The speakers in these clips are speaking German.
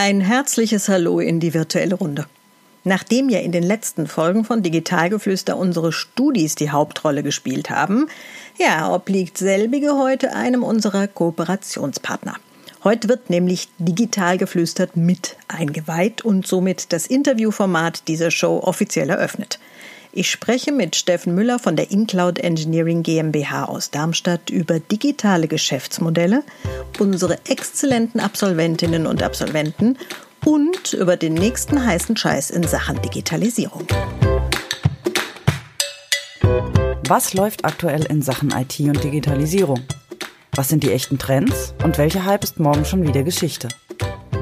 Ein herzliches Hallo in die virtuelle Runde. Nachdem ja in den letzten Folgen von Digitalgeflüster unsere Studis die Hauptrolle gespielt haben, ja, obliegt selbige heute einem unserer Kooperationspartner. Heute wird nämlich digital geflüstert mit eingeweiht und somit das Interviewformat dieser Show offiziell eröffnet. Ich spreche mit Steffen Müller von der InCloud Engineering GmbH aus Darmstadt über digitale Geschäftsmodelle, unsere exzellenten Absolventinnen und Absolventen und über den nächsten heißen Scheiß in Sachen Digitalisierung. Was läuft aktuell in Sachen IT und Digitalisierung? Was sind die echten Trends und welcher Hype ist morgen schon wieder Geschichte?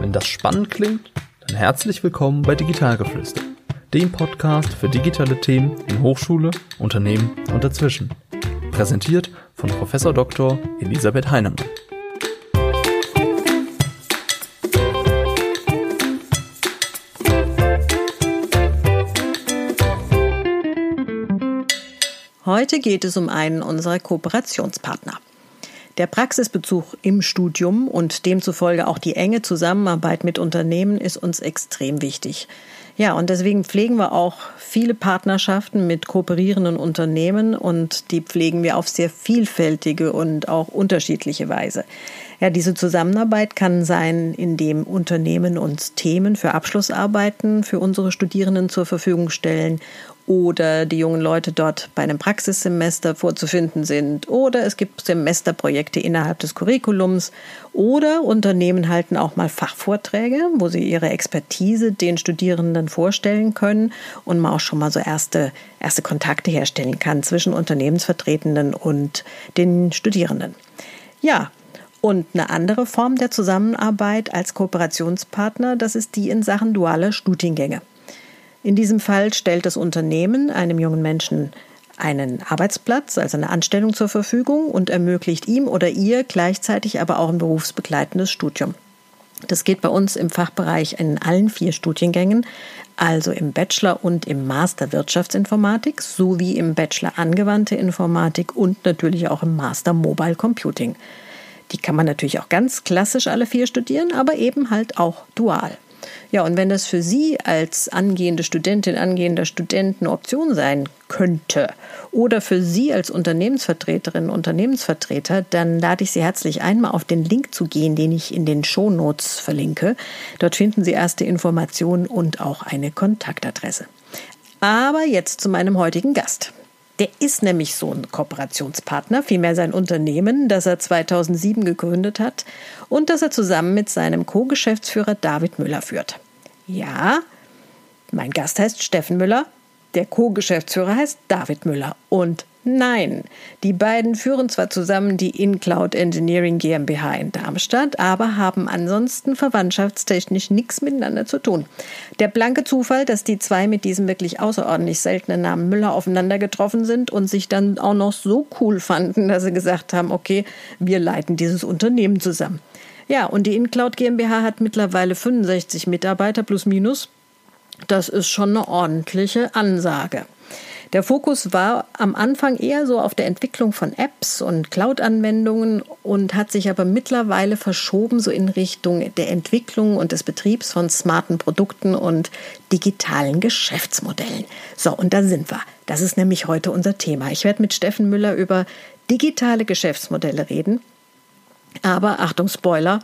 Wenn das spannend klingt, dann herzlich willkommen bei Digitalgeflüster dem Podcast für digitale Themen in Hochschule, Unternehmen und dazwischen. Präsentiert von Prof. Dr. Elisabeth Heinemann. Heute geht es um einen unserer Kooperationspartner. Der Praxisbezug im Studium und demzufolge auch die enge Zusammenarbeit mit Unternehmen ist uns extrem wichtig. Ja, und deswegen pflegen wir auch viele Partnerschaften mit kooperierenden Unternehmen und die pflegen wir auf sehr vielfältige und auch unterschiedliche Weise. Ja, diese Zusammenarbeit kann sein, indem Unternehmen uns Themen für Abschlussarbeiten für unsere Studierenden zur Verfügung stellen oder die jungen Leute dort bei einem Praxissemester vorzufinden sind oder es gibt Semesterprojekte innerhalb des Curriculums oder Unternehmen halten auch mal Fachvorträge, wo sie ihre Expertise den Studierenden vorstellen können und man auch schon mal so erste, erste Kontakte herstellen kann zwischen Unternehmensvertretenden und den Studierenden. Ja, und eine andere Form der Zusammenarbeit als Kooperationspartner, das ist die in Sachen dualer Studiengänge. In diesem Fall stellt das Unternehmen einem jungen Menschen einen Arbeitsplatz, also eine Anstellung zur Verfügung und ermöglicht ihm oder ihr gleichzeitig aber auch ein berufsbegleitendes Studium. Das geht bei uns im Fachbereich in allen vier Studiengängen, also im Bachelor und im Master Wirtschaftsinformatik sowie im Bachelor Angewandte Informatik und natürlich auch im Master Mobile Computing. Die kann man natürlich auch ganz klassisch alle vier studieren, aber eben halt auch dual. Ja, und wenn das für Sie als angehende Studentin, angehender Student eine Option sein könnte oder für Sie als Unternehmensvertreterin, Unternehmensvertreter, dann lade ich Sie herzlich ein, mal auf den Link zu gehen, den ich in den Shownotes verlinke. Dort finden Sie erste Informationen und auch eine Kontaktadresse. Aber jetzt zu meinem heutigen Gast. Der ist nämlich so ein Kooperationspartner, vielmehr sein Unternehmen, das er 2007 gegründet hat und das er zusammen mit seinem Co-Geschäftsführer David Müller führt. Ja, mein Gast heißt Steffen Müller, der Co-Geschäftsführer heißt David Müller und Nein, die beiden führen zwar zusammen die InCloud Engineering GmbH in Darmstadt, aber haben ansonsten verwandtschaftstechnisch nichts miteinander zu tun. Der blanke Zufall, dass die zwei mit diesem wirklich außerordentlich seltenen Namen Müller aufeinander getroffen sind und sich dann auch noch so cool fanden, dass sie gesagt haben, okay, wir leiten dieses Unternehmen zusammen. Ja, und die InCloud GmbH hat mittlerweile 65 Mitarbeiter plus minus. Das ist schon eine ordentliche Ansage. Der Fokus war am Anfang eher so auf der Entwicklung von Apps und Cloud-Anwendungen und hat sich aber mittlerweile verschoben so in Richtung der Entwicklung und des Betriebs von smarten Produkten und digitalen Geschäftsmodellen. So, und da sind wir. Das ist nämlich heute unser Thema. Ich werde mit Steffen Müller über digitale Geschäftsmodelle reden. Aber Achtung, Spoiler,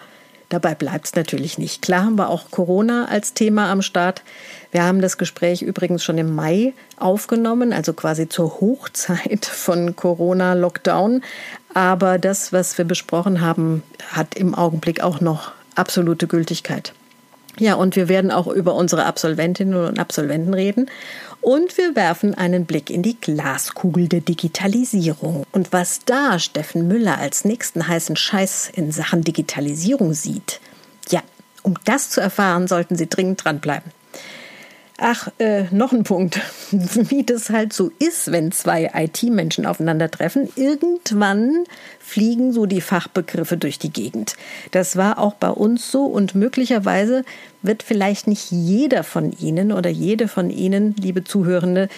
Dabei bleibt es natürlich nicht. Klar haben wir auch Corona als Thema am Start. Wir haben das Gespräch übrigens schon im Mai aufgenommen, also quasi zur Hochzeit von Corona-Lockdown. Aber das, was wir besprochen haben, hat im Augenblick auch noch absolute Gültigkeit. Ja, und wir werden auch über unsere Absolventinnen und Absolventen reden. Und wir werfen einen Blick in die Glaskugel der Digitalisierung. Und was da Steffen Müller als nächsten heißen Scheiß in Sachen Digitalisierung sieht, ja, um das zu erfahren, sollten Sie dringend dranbleiben. Ach, äh, noch ein Punkt. Wie das halt so ist, wenn zwei IT-Menschen aufeinandertreffen. Irgendwann fliegen so die Fachbegriffe durch die Gegend. Das war auch bei uns so und möglicherweise wird vielleicht nicht jeder von Ihnen oder jede von Ihnen, liebe Zuhörende,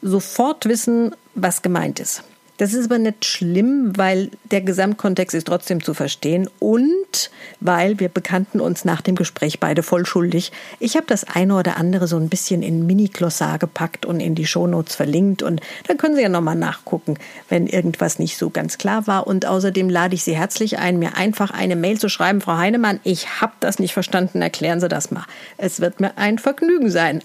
sofort wissen, was gemeint ist. Das ist aber nicht schlimm, weil der Gesamtkontext ist trotzdem zu verstehen und weil wir bekannten uns nach dem Gespräch beide voll schuldig. Ich habe das eine oder andere so ein bisschen in Mini-Glossar gepackt und in die Shownotes verlinkt und dann können Sie ja nochmal nachgucken, wenn irgendwas nicht so ganz klar war. Und außerdem lade ich Sie herzlich ein, mir einfach eine Mail zu schreiben, Frau Heinemann, ich habe das nicht verstanden, erklären Sie das mal. Es wird mir ein Vergnügen sein.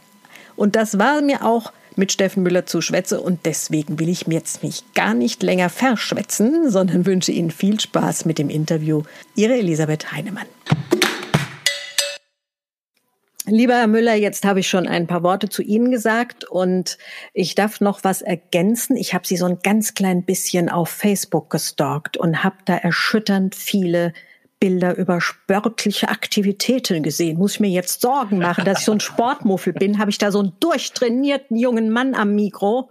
Und das war mir auch mit Steffen Müller zu schwätze und deswegen will ich mir jetzt mich gar nicht länger verschwätzen, sondern wünsche Ihnen viel Spaß mit dem Interview. Ihre Elisabeth Heinemann. Lieber Herr Müller, jetzt habe ich schon ein paar Worte zu Ihnen gesagt und ich darf noch was ergänzen. Ich habe Sie so ein ganz klein bisschen auf Facebook gestalkt und habe da erschütternd viele Bilder über sportliche Aktivitäten gesehen. Muss ich mir jetzt Sorgen machen, dass ich so ein Sportmuffel bin? Habe ich da so einen durchtrainierten jungen Mann am Mikro?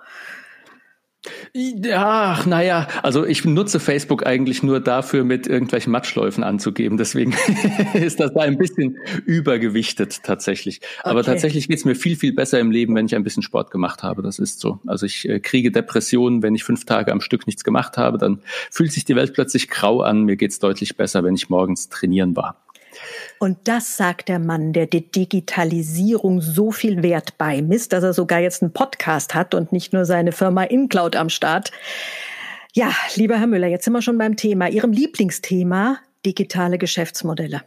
Ja, naja, also ich nutze Facebook eigentlich nur dafür, mit irgendwelchen Matschläufen anzugeben. Deswegen ist das da ein bisschen übergewichtet tatsächlich. Aber okay. tatsächlich geht's mir viel, viel besser im Leben, wenn ich ein bisschen Sport gemacht habe. Das ist so. Also ich äh, kriege Depressionen, wenn ich fünf Tage am Stück nichts gemacht habe. Dann fühlt sich die Welt plötzlich grau an. Mir geht's deutlich besser, wenn ich morgens trainieren war. Und das sagt der Mann, der die Digitalisierung so viel Wert beimisst, dass er sogar jetzt einen Podcast hat und nicht nur seine Firma InCloud am Start. Ja, lieber Herr Müller, jetzt sind wir schon beim Thema, Ihrem Lieblingsthema, digitale Geschäftsmodelle.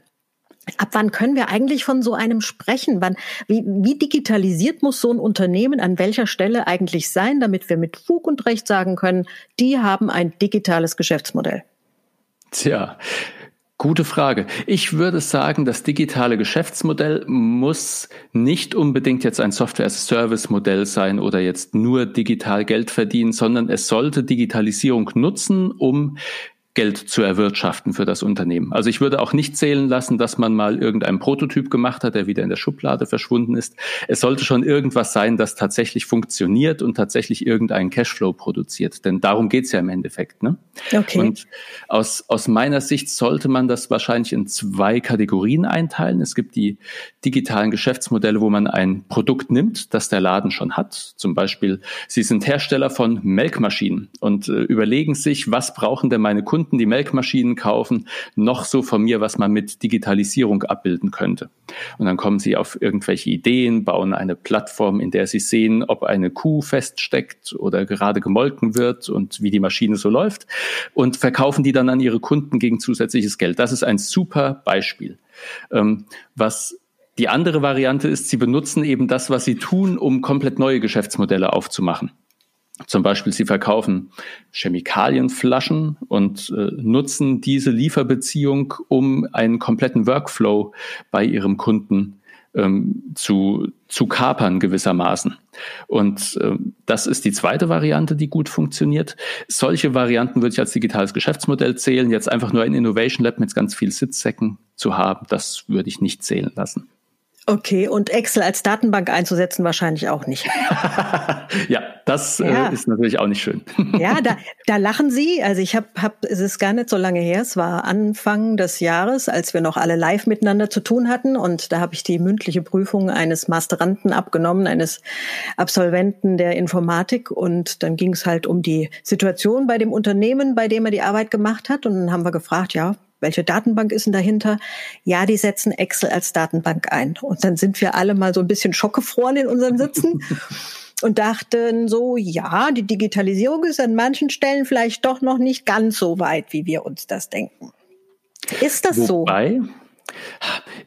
Ab wann können wir eigentlich von so einem sprechen? Wann, wie, wie digitalisiert muss so ein Unternehmen an welcher Stelle eigentlich sein, damit wir mit Fug und Recht sagen können, die haben ein digitales Geschäftsmodell? Tja, Gute Frage. Ich würde sagen, das digitale Geschäftsmodell muss nicht unbedingt jetzt ein Software-as-Service-Modell sein oder jetzt nur digital Geld verdienen, sondern es sollte Digitalisierung nutzen, um Geld zu erwirtschaften für das Unternehmen. Also ich würde auch nicht zählen lassen, dass man mal irgendeinen Prototyp gemacht hat, der wieder in der Schublade verschwunden ist. Es sollte schon irgendwas sein, das tatsächlich funktioniert und tatsächlich irgendeinen Cashflow produziert. Denn darum geht's ja im Endeffekt. Ne? Okay. Und aus, aus meiner Sicht sollte man das wahrscheinlich in zwei Kategorien einteilen. Es gibt die digitalen Geschäftsmodelle, wo man ein Produkt nimmt, das der Laden schon hat. Zum Beispiel, Sie sind Hersteller von Melkmaschinen und äh, überlegen sich, was brauchen denn meine Kunden Kunden, die Melkmaschinen kaufen, noch so von mir, was man mit Digitalisierung abbilden könnte. Und dann kommen sie auf irgendwelche Ideen, bauen eine Plattform, in der sie sehen, ob eine Kuh feststeckt oder gerade gemolken wird und wie die Maschine so läuft und verkaufen die dann an ihre Kunden gegen zusätzliches Geld. Das ist ein super Beispiel. Ähm, was die andere Variante ist, sie benutzen eben das, was sie tun, um komplett neue Geschäftsmodelle aufzumachen. Zum Beispiel, sie verkaufen Chemikalienflaschen und äh, nutzen diese Lieferbeziehung, um einen kompletten Workflow bei ihrem Kunden ähm, zu, zu kapern gewissermaßen. Und äh, das ist die zweite Variante, die gut funktioniert. Solche Varianten würde ich als digitales Geschäftsmodell zählen. Jetzt einfach nur ein Innovation Lab mit ganz viel Sitzsäcken zu haben, das würde ich nicht zählen lassen. Okay, und Excel als Datenbank einzusetzen wahrscheinlich auch nicht. ja, das äh, ja. Äh, ist natürlich auch nicht schön. ja, da, da lachen Sie. Also ich habe, hab, es ist gar nicht so lange her, es war Anfang des Jahres, als wir noch alle live miteinander zu tun hatten. Und da habe ich die mündliche Prüfung eines Masteranten abgenommen, eines Absolventen der Informatik. Und dann ging es halt um die Situation bei dem Unternehmen, bei dem er die Arbeit gemacht hat. Und dann haben wir gefragt, ja, welche Datenbank ist denn dahinter? Ja, die setzen Excel als Datenbank ein. Und dann sind wir alle mal so ein bisschen schockgefroren in unserem Sitzen. und dachten so, ja, die Digitalisierung ist an manchen Stellen vielleicht doch noch nicht ganz so weit, wie wir uns das denken. Ist das Wobei, so?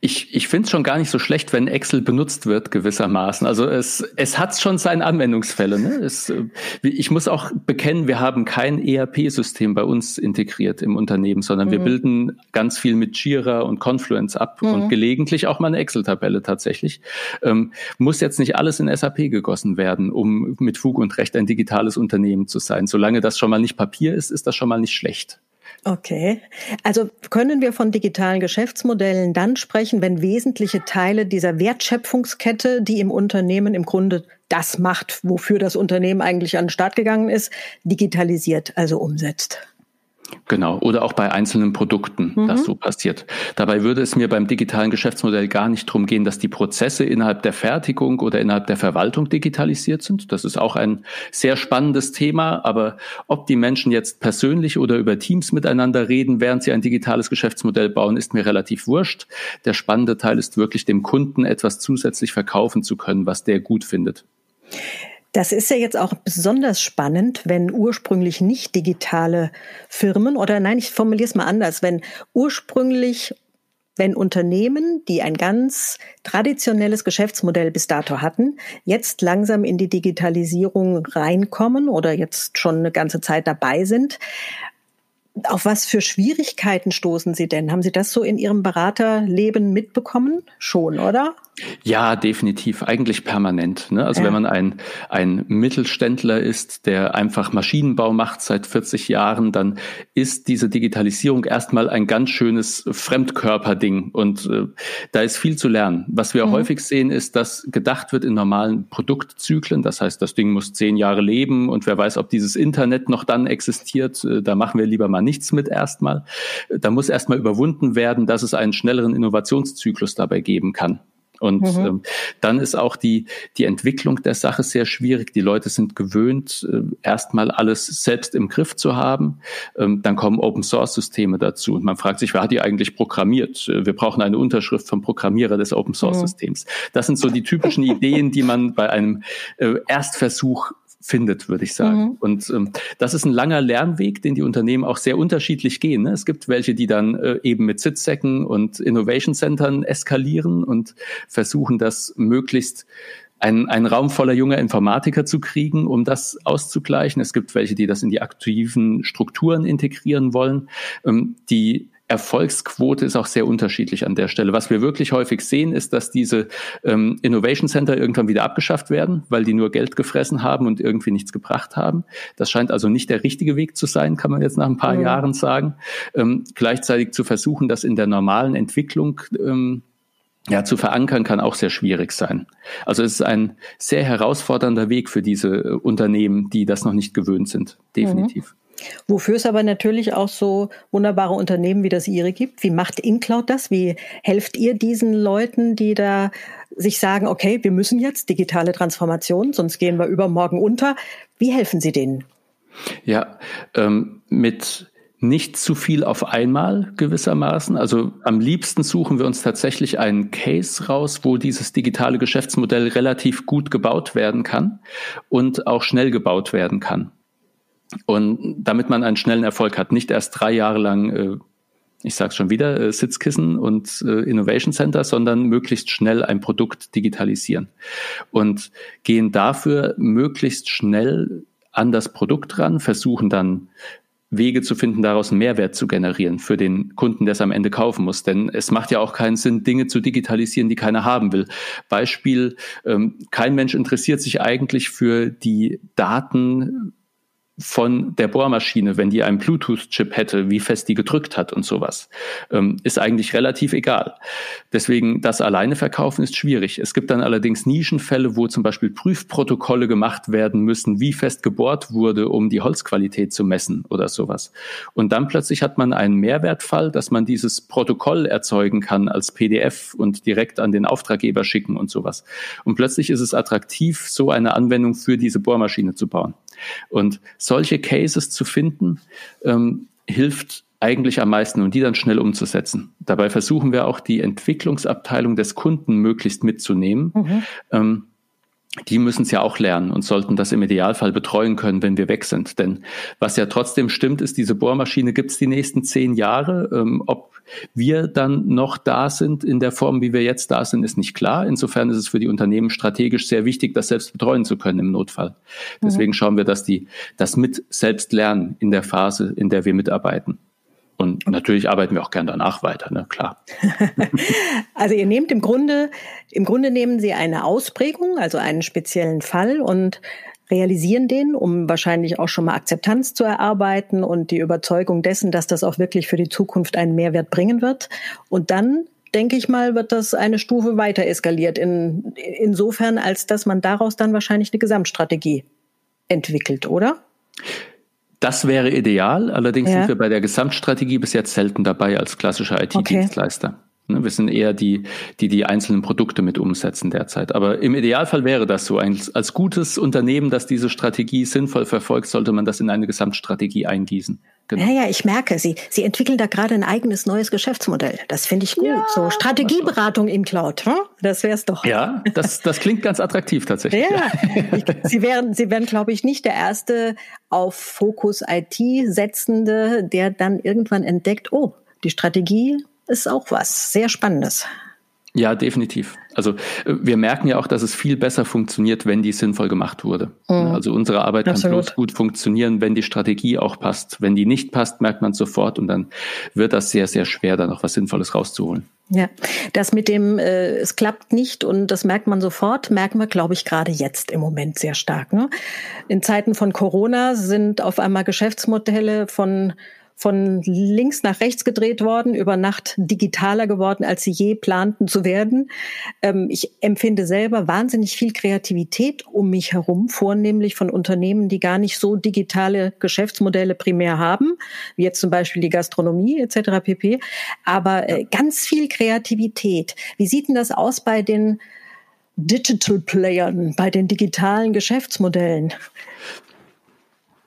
Ich, ich finde es schon gar nicht so schlecht, wenn Excel benutzt wird gewissermaßen. Also es, es hat schon seine Anwendungsfälle. Ne? Es, äh, ich muss auch bekennen, wir haben kein ERP-System bei uns integriert im Unternehmen, sondern mhm. wir bilden ganz viel mit Jira und Confluence ab mhm. und gelegentlich auch mal eine Excel-Tabelle tatsächlich. Ähm, muss jetzt nicht alles in SAP gegossen werden, um mit Fug und Recht ein digitales Unternehmen zu sein. Solange das schon mal nicht Papier ist, ist das schon mal nicht schlecht. Okay. Also können wir von digitalen Geschäftsmodellen dann sprechen, wenn wesentliche Teile dieser Wertschöpfungskette, die im Unternehmen im Grunde das macht, wofür das Unternehmen eigentlich an den Start gegangen ist, digitalisiert, also umsetzt? Genau, oder auch bei einzelnen Produkten, mhm. das so passiert. Dabei würde es mir beim digitalen Geschäftsmodell gar nicht darum gehen, dass die Prozesse innerhalb der Fertigung oder innerhalb der Verwaltung digitalisiert sind. Das ist auch ein sehr spannendes Thema, aber ob die Menschen jetzt persönlich oder über Teams miteinander reden, während sie ein digitales Geschäftsmodell bauen, ist mir relativ wurscht. Der spannende Teil ist wirklich dem Kunden etwas zusätzlich verkaufen zu können, was der gut findet. Das ist ja jetzt auch besonders spannend, wenn ursprünglich nicht digitale Firmen oder nein, ich formuliere es mal anders, wenn ursprünglich wenn Unternehmen, die ein ganz traditionelles Geschäftsmodell bis dato hatten, jetzt langsam in die Digitalisierung reinkommen oder jetzt schon eine ganze Zeit dabei sind, auf was für Schwierigkeiten stoßen Sie denn? Haben Sie das so in Ihrem Beraterleben mitbekommen? Schon, oder? Ja, definitiv. Eigentlich permanent. Ne? Also ja. wenn man ein, ein Mittelständler ist, der einfach Maschinenbau macht seit 40 Jahren, dann ist diese Digitalisierung erstmal ein ganz schönes Fremdkörperding. Und äh, da ist viel zu lernen. Was wir mhm. häufig sehen, ist, dass gedacht wird in normalen Produktzyklen. Das heißt, das Ding muss zehn Jahre leben und wer weiß, ob dieses Internet noch dann existiert. Äh, da machen wir lieber mal nichts mit erstmal. Da muss erstmal überwunden werden, dass es einen schnelleren Innovationszyklus dabei geben kann. Und mhm. ähm, dann ist auch die, die Entwicklung der Sache sehr schwierig. Die Leute sind gewöhnt, äh, erstmal alles selbst im Griff zu haben. Ähm, dann kommen Open Source Systeme dazu. Und man fragt sich, wer hat die eigentlich programmiert? Äh, wir brauchen eine Unterschrift vom Programmierer des Open Source mhm. Systems. Das sind so die typischen Ideen, die man bei einem äh, Erstversuch findet, würde ich sagen. Mhm. Und ähm, das ist ein langer Lernweg, den die Unternehmen auch sehr unterschiedlich gehen. Ne? Es gibt welche, die dann äh, eben mit Sitzsäcken und Innovation Centern eskalieren und versuchen, das möglichst einen, einen Raum voller junger Informatiker zu kriegen, um das auszugleichen. Es gibt welche, die das in die aktiven Strukturen integrieren wollen. Ähm, die Erfolgsquote ist auch sehr unterschiedlich an der Stelle. Was wir wirklich häufig sehen, ist, dass diese ähm, Innovation Center irgendwann wieder abgeschafft werden, weil die nur Geld gefressen haben und irgendwie nichts gebracht haben. Das scheint also nicht der richtige Weg zu sein, kann man jetzt nach ein paar mhm. Jahren sagen. Ähm, gleichzeitig zu versuchen, das in der normalen Entwicklung ähm, ja, zu verankern kann auch sehr schwierig sein. Also es ist ein sehr herausfordernder Weg für diese äh, Unternehmen, die das noch nicht gewöhnt sind. Definitiv. Mhm. Wofür es aber natürlich auch so wunderbare Unternehmen wie das Ihre gibt. Wie macht InCloud das? Wie helft ihr diesen Leuten, die da sich sagen, okay, wir müssen jetzt digitale Transformation, sonst gehen wir übermorgen unter. Wie helfen Sie denen? Ja, ähm, mit nicht zu viel auf einmal gewissermaßen. Also am liebsten suchen wir uns tatsächlich einen Case raus, wo dieses digitale Geschäftsmodell relativ gut gebaut werden kann und auch schnell gebaut werden kann. Und damit man einen schnellen Erfolg hat, nicht erst drei Jahre lang, äh, ich sage schon wieder, äh, Sitzkissen und äh, Innovation Center, sondern möglichst schnell ein Produkt digitalisieren. Und gehen dafür möglichst schnell an das Produkt ran, versuchen dann Wege zu finden, daraus einen Mehrwert zu generieren für den Kunden, der es am Ende kaufen muss. Denn es macht ja auch keinen Sinn, Dinge zu digitalisieren, die keiner haben will. Beispiel, ähm, kein Mensch interessiert sich eigentlich für die Daten von der Bohrmaschine, wenn die einen Bluetooth-Chip hätte, wie fest die gedrückt hat und sowas, ähm, ist eigentlich relativ egal. Deswegen das alleine verkaufen ist schwierig. Es gibt dann allerdings Nischenfälle, wo zum Beispiel Prüfprotokolle gemacht werden müssen, wie fest gebohrt wurde, um die Holzqualität zu messen oder sowas. Und dann plötzlich hat man einen Mehrwertfall, dass man dieses Protokoll erzeugen kann als PDF und direkt an den Auftraggeber schicken und sowas. Und plötzlich ist es attraktiv, so eine Anwendung für diese Bohrmaschine zu bauen. Und solche Cases zu finden, ähm, hilft eigentlich am meisten und die dann schnell umzusetzen. Dabei versuchen wir auch die Entwicklungsabteilung des Kunden möglichst mitzunehmen. Mhm. Ähm, die müssen es ja auch lernen und sollten das im Idealfall betreuen können, wenn wir weg sind. Denn was ja trotzdem stimmt, ist, diese Bohrmaschine gibt es die nächsten zehn Jahre. Ähm, ob wir dann noch da sind in der Form, wie wir jetzt da sind, ist nicht klar. Insofern ist es für die Unternehmen strategisch sehr wichtig, das selbst betreuen zu können im Notfall. Deswegen mhm. schauen wir, dass die das mit selbst lernen in der Phase, in der wir mitarbeiten. Und natürlich arbeiten wir auch gern danach weiter, ne? klar. also ihr nehmt im Grunde, im Grunde nehmen Sie eine Ausprägung, also einen speziellen Fall und realisieren den, um wahrscheinlich auch schon mal Akzeptanz zu erarbeiten und die Überzeugung dessen, dass das auch wirklich für die Zukunft einen Mehrwert bringen wird. Und dann denke ich mal, wird das eine Stufe weiter eskaliert. In, insofern, als dass man daraus dann wahrscheinlich eine Gesamtstrategie entwickelt, oder? Das wäre ideal, allerdings ja. sind wir bei der Gesamtstrategie bis jetzt selten dabei als klassischer IT-Dienstleister. Okay. Ne, wir sind eher die, die die einzelnen Produkte mit umsetzen derzeit. Aber im Idealfall wäre das so. Als, als gutes Unternehmen, das diese Strategie sinnvoll verfolgt, sollte man das in eine Gesamtstrategie eingießen. Genau. Ja, ja, ich merke, Sie, Sie entwickeln da gerade ein eigenes neues Geschäftsmodell. Das finde ich gut. Ja, so Strategieberatung im Cloud, hm? das wäre es doch. Ja, das, das klingt ganz attraktiv tatsächlich. Ja, ich, Sie wären, Sie wären, glaube ich, nicht der erste auf Fokus IT setzende, der dann irgendwann entdeckt, oh, die Strategie ist auch was sehr Spannendes. Ja, definitiv. Also äh, wir merken ja auch, dass es viel besser funktioniert, wenn die sinnvoll gemacht wurde. Mhm. Also unsere Arbeit kann Absolut. bloß gut funktionieren, wenn die Strategie auch passt. Wenn die nicht passt, merkt man sofort und dann wird das sehr, sehr schwer, da noch was Sinnvolles rauszuholen. Ja, das mit dem, äh, es klappt nicht und das merkt man sofort, merken wir, glaube ich, gerade jetzt im Moment sehr stark. Ne? In Zeiten von Corona sind auf einmal Geschäftsmodelle von von links nach rechts gedreht worden, über Nacht digitaler geworden, als sie je planten zu werden. Ähm, ich empfinde selber wahnsinnig viel Kreativität um mich herum, vornehmlich von Unternehmen, die gar nicht so digitale Geschäftsmodelle primär haben, wie jetzt zum Beispiel die Gastronomie etc. pp. Aber äh, ganz viel Kreativität. Wie sieht denn das aus bei den Digital Playern, bei den digitalen Geschäftsmodellen?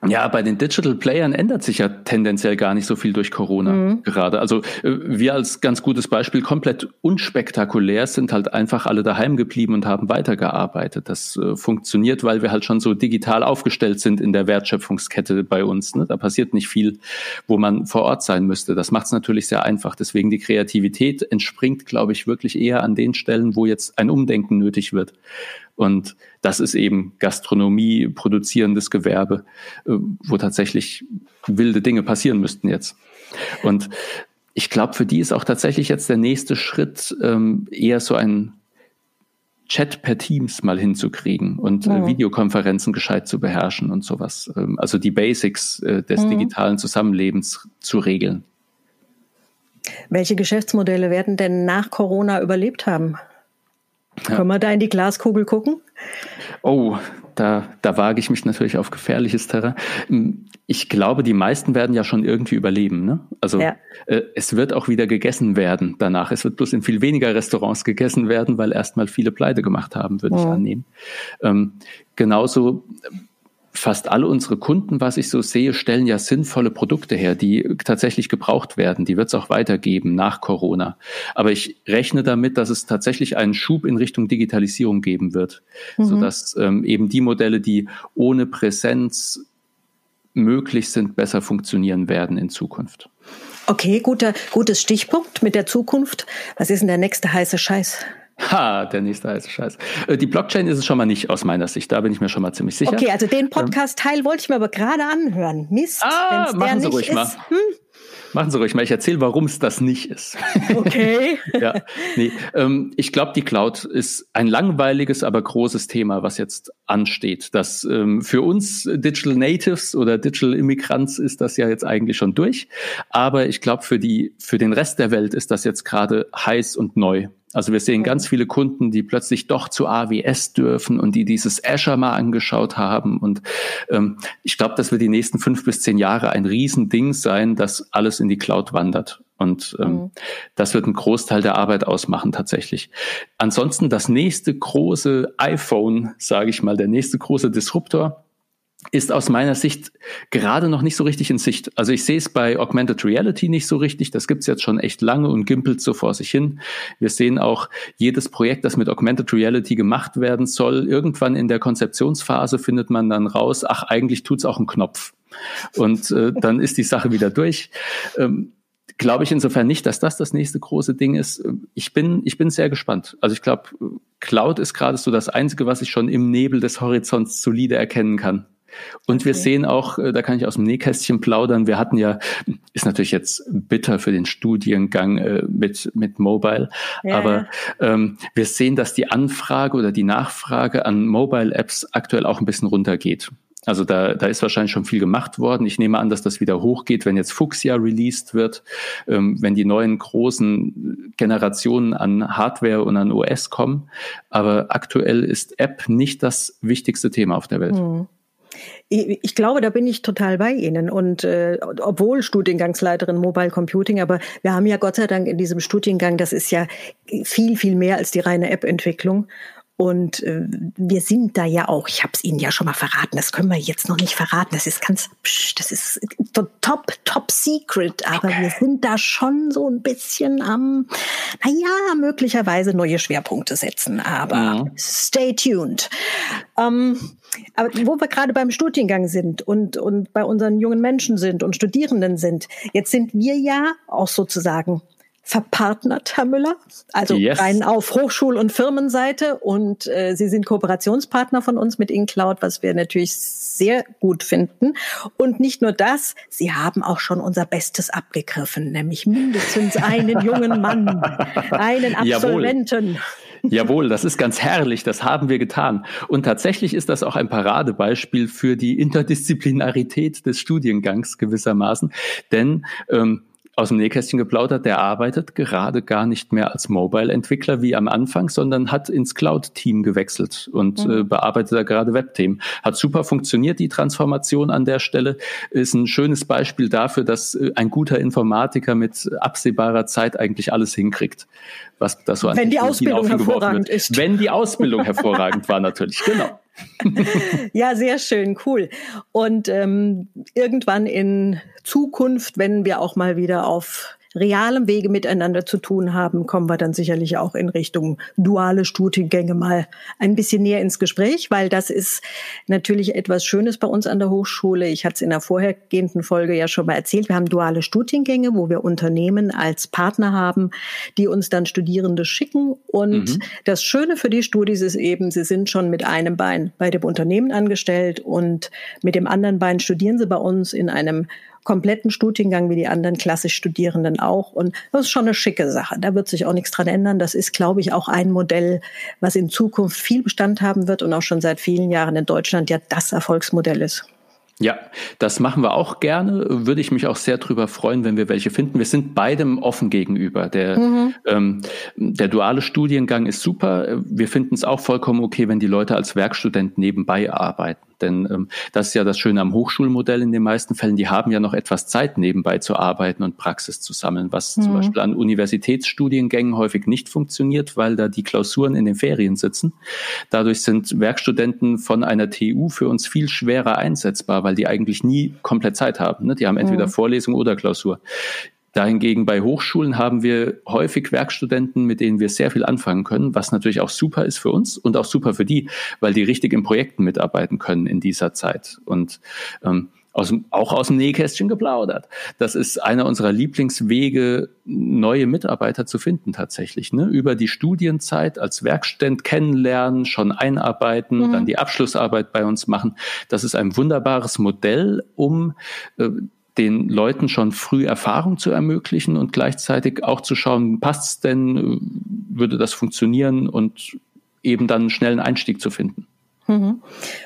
Ja, bei den Digital Playern ändert sich ja tendenziell gar nicht so viel durch Corona mhm. gerade. Also äh, wir als ganz gutes Beispiel komplett unspektakulär sind halt einfach alle daheim geblieben und haben weitergearbeitet. Das äh, funktioniert, weil wir halt schon so digital aufgestellt sind in der Wertschöpfungskette bei uns. Ne? Da passiert nicht viel, wo man vor Ort sein müsste. Das macht es natürlich sehr einfach. Deswegen die Kreativität entspringt, glaube ich, wirklich eher an den Stellen, wo jetzt ein Umdenken nötig wird. Und das ist eben Gastronomie, produzierendes Gewerbe, äh, wo tatsächlich wilde Dinge passieren müssten jetzt. Und ich glaube, für die ist auch tatsächlich jetzt der nächste Schritt ähm, eher so ein Chat per Teams mal hinzukriegen und äh, ja. Videokonferenzen gescheit zu beherrschen und sowas. Ähm, also die Basics äh, des mhm. digitalen Zusammenlebens zu regeln. Welche Geschäftsmodelle werden denn nach Corona überlebt haben? Ja. Können wir da in die Glaskugel gucken? Oh, da, da wage ich mich natürlich auf gefährliches Terrain. Ich glaube, die meisten werden ja schon irgendwie überleben. Ne? Also ja. äh, es wird auch wieder gegessen werden danach. Es wird bloß in viel weniger Restaurants gegessen werden, weil erstmal viele Pleite gemacht haben, würde ja. ich annehmen. Ähm, genauso fast alle unsere Kunden, was ich so sehe, stellen ja sinnvolle Produkte her, die tatsächlich gebraucht werden. Die wird es auch weitergeben nach Corona. Aber ich rechne damit, dass es tatsächlich einen Schub in Richtung Digitalisierung geben wird, mhm. sodass ähm, eben die Modelle, die ohne Präsenz möglich sind, besser funktionieren werden in Zukunft. Okay, guter, gutes Stichpunkt mit der Zukunft. Was ist denn der nächste heiße Scheiß? Ha, der nächste heiße Scheiß. Äh, die Blockchain ist es schon mal nicht aus meiner Sicht. Da bin ich mir schon mal ziemlich sicher. Okay, also den Podcast-Teil wollte ich mir aber gerade anhören. Mist. Ah, machen Sie ruhig ist. mal. Hm? Machen Sie ruhig mal. Ich erzähle, warum es das nicht ist. Okay. ja, nee, ähm, ich glaube, die Cloud ist ein langweiliges, aber großes Thema, was jetzt ansteht. Das ähm, für uns Digital Natives oder Digital Immigrants ist das ja jetzt eigentlich schon durch. Aber ich glaube, für die für den Rest der Welt ist das jetzt gerade heiß und neu. Also wir sehen ganz viele Kunden, die plötzlich doch zu AWS dürfen und die dieses Azure mal angeschaut haben. Und ähm, ich glaube, das wird die nächsten fünf bis zehn Jahre ein Riesending sein, dass alles in die Cloud wandert. Und ähm, mhm. das wird einen Großteil der Arbeit ausmachen tatsächlich. Ansonsten das nächste große iPhone, sage ich mal, der nächste große Disruptor ist aus meiner Sicht gerade noch nicht so richtig in Sicht. Also ich sehe es bei Augmented Reality nicht so richtig. Das gibt's jetzt schon echt lange und gimpelt so vor sich hin. Wir sehen auch jedes Projekt, das mit Augmented Reality gemacht werden soll. Irgendwann in der Konzeptionsphase findet man dann raus, ach, eigentlich tut's auch einen Knopf. Und äh, dann ist die Sache wieder durch. Ähm, glaube ich insofern nicht, dass das das nächste große Ding ist. Ich bin, ich bin sehr gespannt. Also ich glaube, Cloud ist gerade so das Einzige, was ich schon im Nebel des Horizonts solide erkennen kann. Und okay. wir sehen auch, äh, da kann ich aus dem Nähkästchen plaudern, wir hatten ja, ist natürlich jetzt bitter für den Studiengang äh, mit, mit Mobile, ja. aber ähm, wir sehen, dass die Anfrage oder die Nachfrage an Mobile-Apps aktuell auch ein bisschen runtergeht. Also da, da ist wahrscheinlich schon viel gemacht worden. Ich nehme an, dass das wieder hochgeht, wenn jetzt Fuchsia released wird, ähm, wenn die neuen großen Generationen an Hardware und an OS kommen. Aber aktuell ist App nicht das wichtigste Thema auf der Welt. Mhm. Ich glaube, da bin ich total bei Ihnen. Und äh, obwohl Studiengangsleiterin Mobile Computing, aber wir haben ja Gott sei Dank in diesem Studiengang, das ist ja viel, viel mehr als die reine App-Entwicklung. Und äh, wir sind da ja auch, ich habe es Ihnen ja schon mal verraten, das können wir jetzt noch nicht verraten, das ist ganz, psch, das ist top, top secret, aber okay. wir sind da schon so ein bisschen am, naja, möglicherweise neue Schwerpunkte setzen, aber ja. stay tuned. Ähm, aber wo wir gerade beim Studiengang sind und, und bei unseren jungen Menschen sind und Studierenden sind, jetzt sind wir ja auch sozusagen verpartnert, Herr Müller, also yes. rein auf Hochschul- und Firmenseite und äh, Sie sind Kooperationspartner von uns mit InCloud, was wir natürlich sehr gut finden. Und nicht nur das, Sie haben auch schon unser Bestes abgegriffen, nämlich mindestens einen jungen Mann, einen Absolventen. Jawohl. Jawohl, das ist ganz herrlich, das haben wir getan. Und tatsächlich ist das auch ein Paradebeispiel für die Interdisziplinarität des Studiengangs gewissermaßen. Denn ähm, aus dem Nähkästchen geplaudert, der arbeitet gerade gar nicht mehr als Mobile-Entwickler wie am Anfang, sondern hat ins Cloud-Team gewechselt und mhm. äh, bearbeitet da gerade Web-Themen. Hat super funktioniert, die Transformation an der Stelle. Ist ein schönes Beispiel dafür, dass äh, ein guter Informatiker mit absehbarer Zeit eigentlich alles hinkriegt, was das so an Wenn die Ausbildung hervorragend ist. Wenn die Ausbildung hervorragend war, natürlich, genau. Ja, sehr schön, cool. Und ähm, irgendwann in Zukunft, wenn wir auch mal wieder auf realem Wege miteinander zu tun haben, kommen wir dann sicherlich auch in Richtung duale Studiengänge mal ein bisschen näher ins Gespräch, weil das ist natürlich etwas Schönes bei uns an der Hochschule. Ich hatte es in der vorhergehenden Folge ja schon mal erzählt. Wir haben duale Studiengänge, wo wir Unternehmen als Partner haben, die uns dann Studierende schicken. Und mhm. das Schöne für die Studis ist eben, sie sind schon mit einem Bein bei dem Unternehmen angestellt und mit dem anderen Bein studieren sie bei uns in einem kompletten Studiengang wie die anderen klassisch Studierenden auch. Und das ist schon eine schicke Sache. Da wird sich auch nichts dran ändern. Das ist, glaube ich, auch ein Modell, was in Zukunft viel Bestand haben wird und auch schon seit vielen Jahren in Deutschland ja das Erfolgsmodell ist. Ja, das machen wir auch gerne. Würde ich mich auch sehr drüber freuen, wenn wir welche finden. Wir sind beidem offen gegenüber. Der, mhm. ähm, der duale Studiengang ist super. Wir finden es auch vollkommen okay, wenn die Leute als Werkstudent nebenbei arbeiten. Denn ähm, das ist ja das Schöne am Hochschulmodell in den meisten Fällen. Die haben ja noch etwas Zeit nebenbei zu arbeiten und Praxis zu sammeln, was mhm. zum Beispiel an Universitätsstudiengängen häufig nicht funktioniert, weil da die Klausuren in den Ferien sitzen. Dadurch sind Werkstudenten von einer TU für uns viel schwerer einsetzbar, weil die eigentlich nie komplett Zeit haben. Ne? Die haben entweder mhm. Vorlesung oder Klausur. Dahingegen bei Hochschulen haben wir häufig Werkstudenten, mit denen wir sehr viel anfangen können, was natürlich auch super ist für uns und auch super für die, weil die richtig in Projekten mitarbeiten können in dieser Zeit. Und ähm, aus, auch aus dem Nähkästchen geplaudert. Das ist einer unserer Lieblingswege, neue Mitarbeiter zu finden tatsächlich. Ne? Über die Studienzeit als Werkstudent kennenlernen, schon einarbeiten, mhm. dann die Abschlussarbeit bei uns machen. Das ist ein wunderbares Modell, um äh, den Leuten schon früh Erfahrung zu ermöglichen und gleichzeitig auch zu schauen, passt es denn, würde das funktionieren und eben dann einen schnellen Einstieg zu finden. Mhm.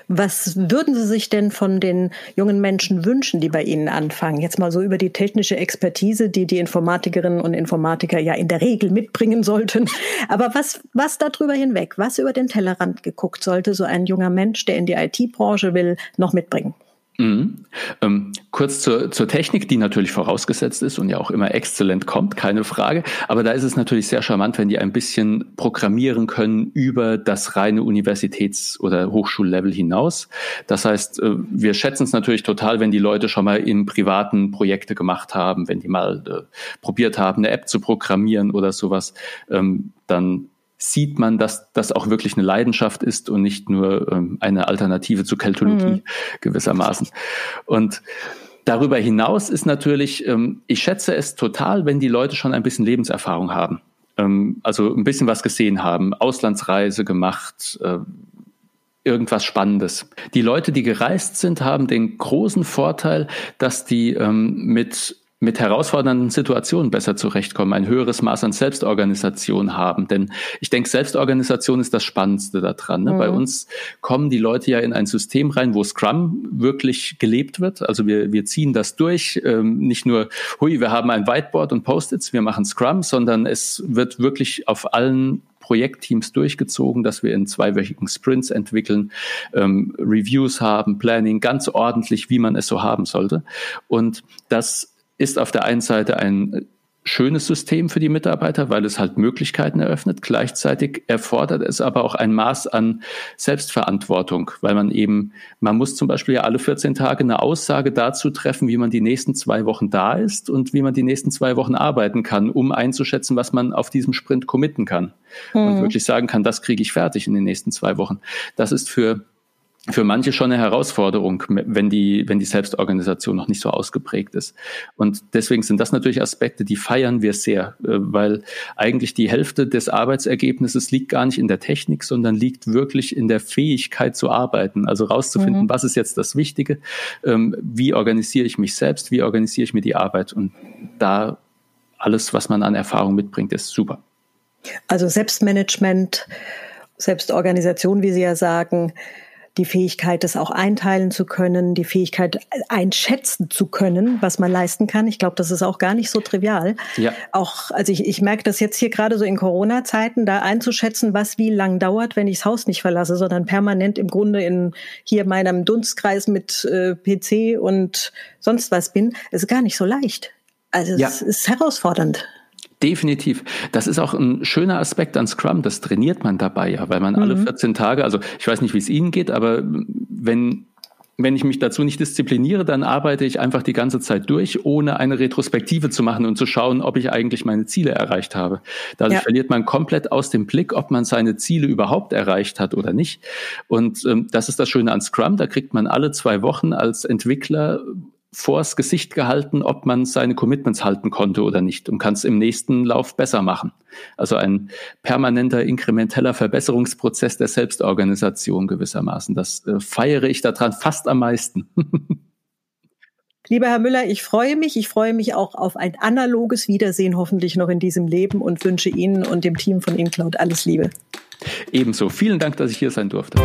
Was würden Sie sich denn von den jungen Menschen wünschen, die bei Ihnen anfangen? Jetzt mal so über die technische Expertise, die die Informatikerinnen und Informatiker ja in der Regel mitbringen sollten. Aber was, was darüber hinweg, was über den Tellerrand geguckt sollte so ein junger Mensch, der in die IT-Branche will, noch mitbringen? Mhm. Ähm, kurz zur, zur Technik, die natürlich vorausgesetzt ist und ja auch immer exzellent kommt, keine Frage. Aber da ist es natürlich sehr charmant, wenn die ein bisschen programmieren können über das reine Universitäts- oder Hochschullevel hinaus. Das heißt, äh, wir schätzen es natürlich total, wenn die Leute schon mal in privaten Projekte gemacht haben, wenn die mal äh, probiert haben, eine App zu programmieren oder sowas. Ähm, dann sieht man, dass das auch wirklich eine Leidenschaft ist und nicht nur ähm, eine Alternative zur Keltologie mhm. gewissermaßen. Und darüber hinaus ist natürlich, ähm, ich schätze es total, wenn die Leute schon ein bisschen Lebenserfahrung haben. Ähm, also ein bisschen was gesehen haben, Auslandsreise gemacht, äh, irgendwas Spannendes. Die Leute, die gereist sind, haben den großen Vorteil, dass die ähm, mit mit herausfordernden Situationen besser zurechtkommen, ein höheres Maß an Selbstorganisation haben. Denn ich denke, Selbstorganisation ist das Spannendste daran. Ne? Mhm. Bei uns kommen die Leute ja in ein System rein, wo Scrum wirklich gelebt wird. Also wir, wir ziehen das durch. Ähm, nicht nur, hui, wir haben ein Whiteboard und Post-its, wir machen Scrum, sondern es wird wirklich auf allen Projektteams durchgezogen, dass wir in zweiwöchigen Sprints entwickeln, ähm, Reviews haben, Planning, ganz ordentlich, wie man es so haben sollte. Und das ist auf der einen Seite ein schönes System für die Mitarbeiter, weil es halt Möglichkeiten eröffnet. Gleichzeitig erfordert es aber auch ein Maß an Selbstverantwortung, weil man eben, man muss zum Beispiel ja alle 14 Tage eine Aussage dazu treffen, wie man die nächsten zwei Wochen da ist und wie man die nächsten zwei Wochen arbeiten kann, um einzuschätzen, was man auf diesem Sprint committen kann. Mhm. Und wirklich sagen kann, das kriege ich fertig in den nächsten zwei Wochen. Das ist für für manche schon eine Herausforderung, wenn die, wenn die Selbstorganisation noch nicht so ausgeprägt ist. Und deswegen sind das natürlich Aspekte, die feiern wir sehr, äh, weil eigentlich die Hälfte des Arbeitsergebnisses liegt gar nicht in der Technik, sondern liegt wirklich in der Fähigkeit zu arbeiten. Also rauszufinden, mhm. was ist jetzt das Wichtige, ähm, wie organisiere ich mich selbst, wie organisiere ich mir die Arbeit. Und da alles, was man an Erfahrung mitbringt, ist super. Also Selbstmanagement, Selbstorganisation, wie Sie ja sagen, die Fähigkeit, das auch einteilen zu können, die Fähigkeit einschätzen zu können, was man leisten kann. Ich glaube, das ist auch gar nicht so trivial. Ja. Auch, also ich, ich merke das jetzt hier gerade so in Corona-Zeiten, da einzuschätzen, was wie lang dauert, wenn ich das Haus nicht verlasse, sondern permanent im Grunde in hier meinem Dunstkreis mit äh, PC und sonst was bin, ist gar nicht so leicht. Also ja. es ist herausfordernd. Definitiv. Das ist auch ein schöner Aspekt an Scrum. Das trainiert man dabei ja, weil man mhm. alle 14 Tage, also ich weiß nicht, wie es Ihnen geht, aber wenn wenn ich mich dazu nicht diszipliniere, dann arbeite ich einfach die ganze Zeit durch, ohne eine Retrospektive zu machen und zu schauen, ob ich eigentlich meine Ziele erreicht habe. Dadurch ja. verliert man komplett aus dem Blick, ob man seine Ziele überhaupt erreicht hat oder nicht. Und ähm, das ist das Schöne an Scrum. Da kriegt man alle zwei Wochen als Entwickler vors Gesicht gehalten, ob man seine Commitments halten konnte oder nicht und kann es im nächsten Lauf besser machen. Also ein permanenter, inkrementeller Verbesserungsprozess der Selbstorganisation gewissermaßen. Das äh, feiere ich daran fast am meisten. Lieber Herr Müller, ich freue mich. Ich freue mich auch auf ein analoges Wiedersehen hoffentlich noch in diesem Leben und wünsche Ihnen und dem Team von InCloud alles Liebe. Ebenso. Vielen Dank, dass ich hier sein durfte.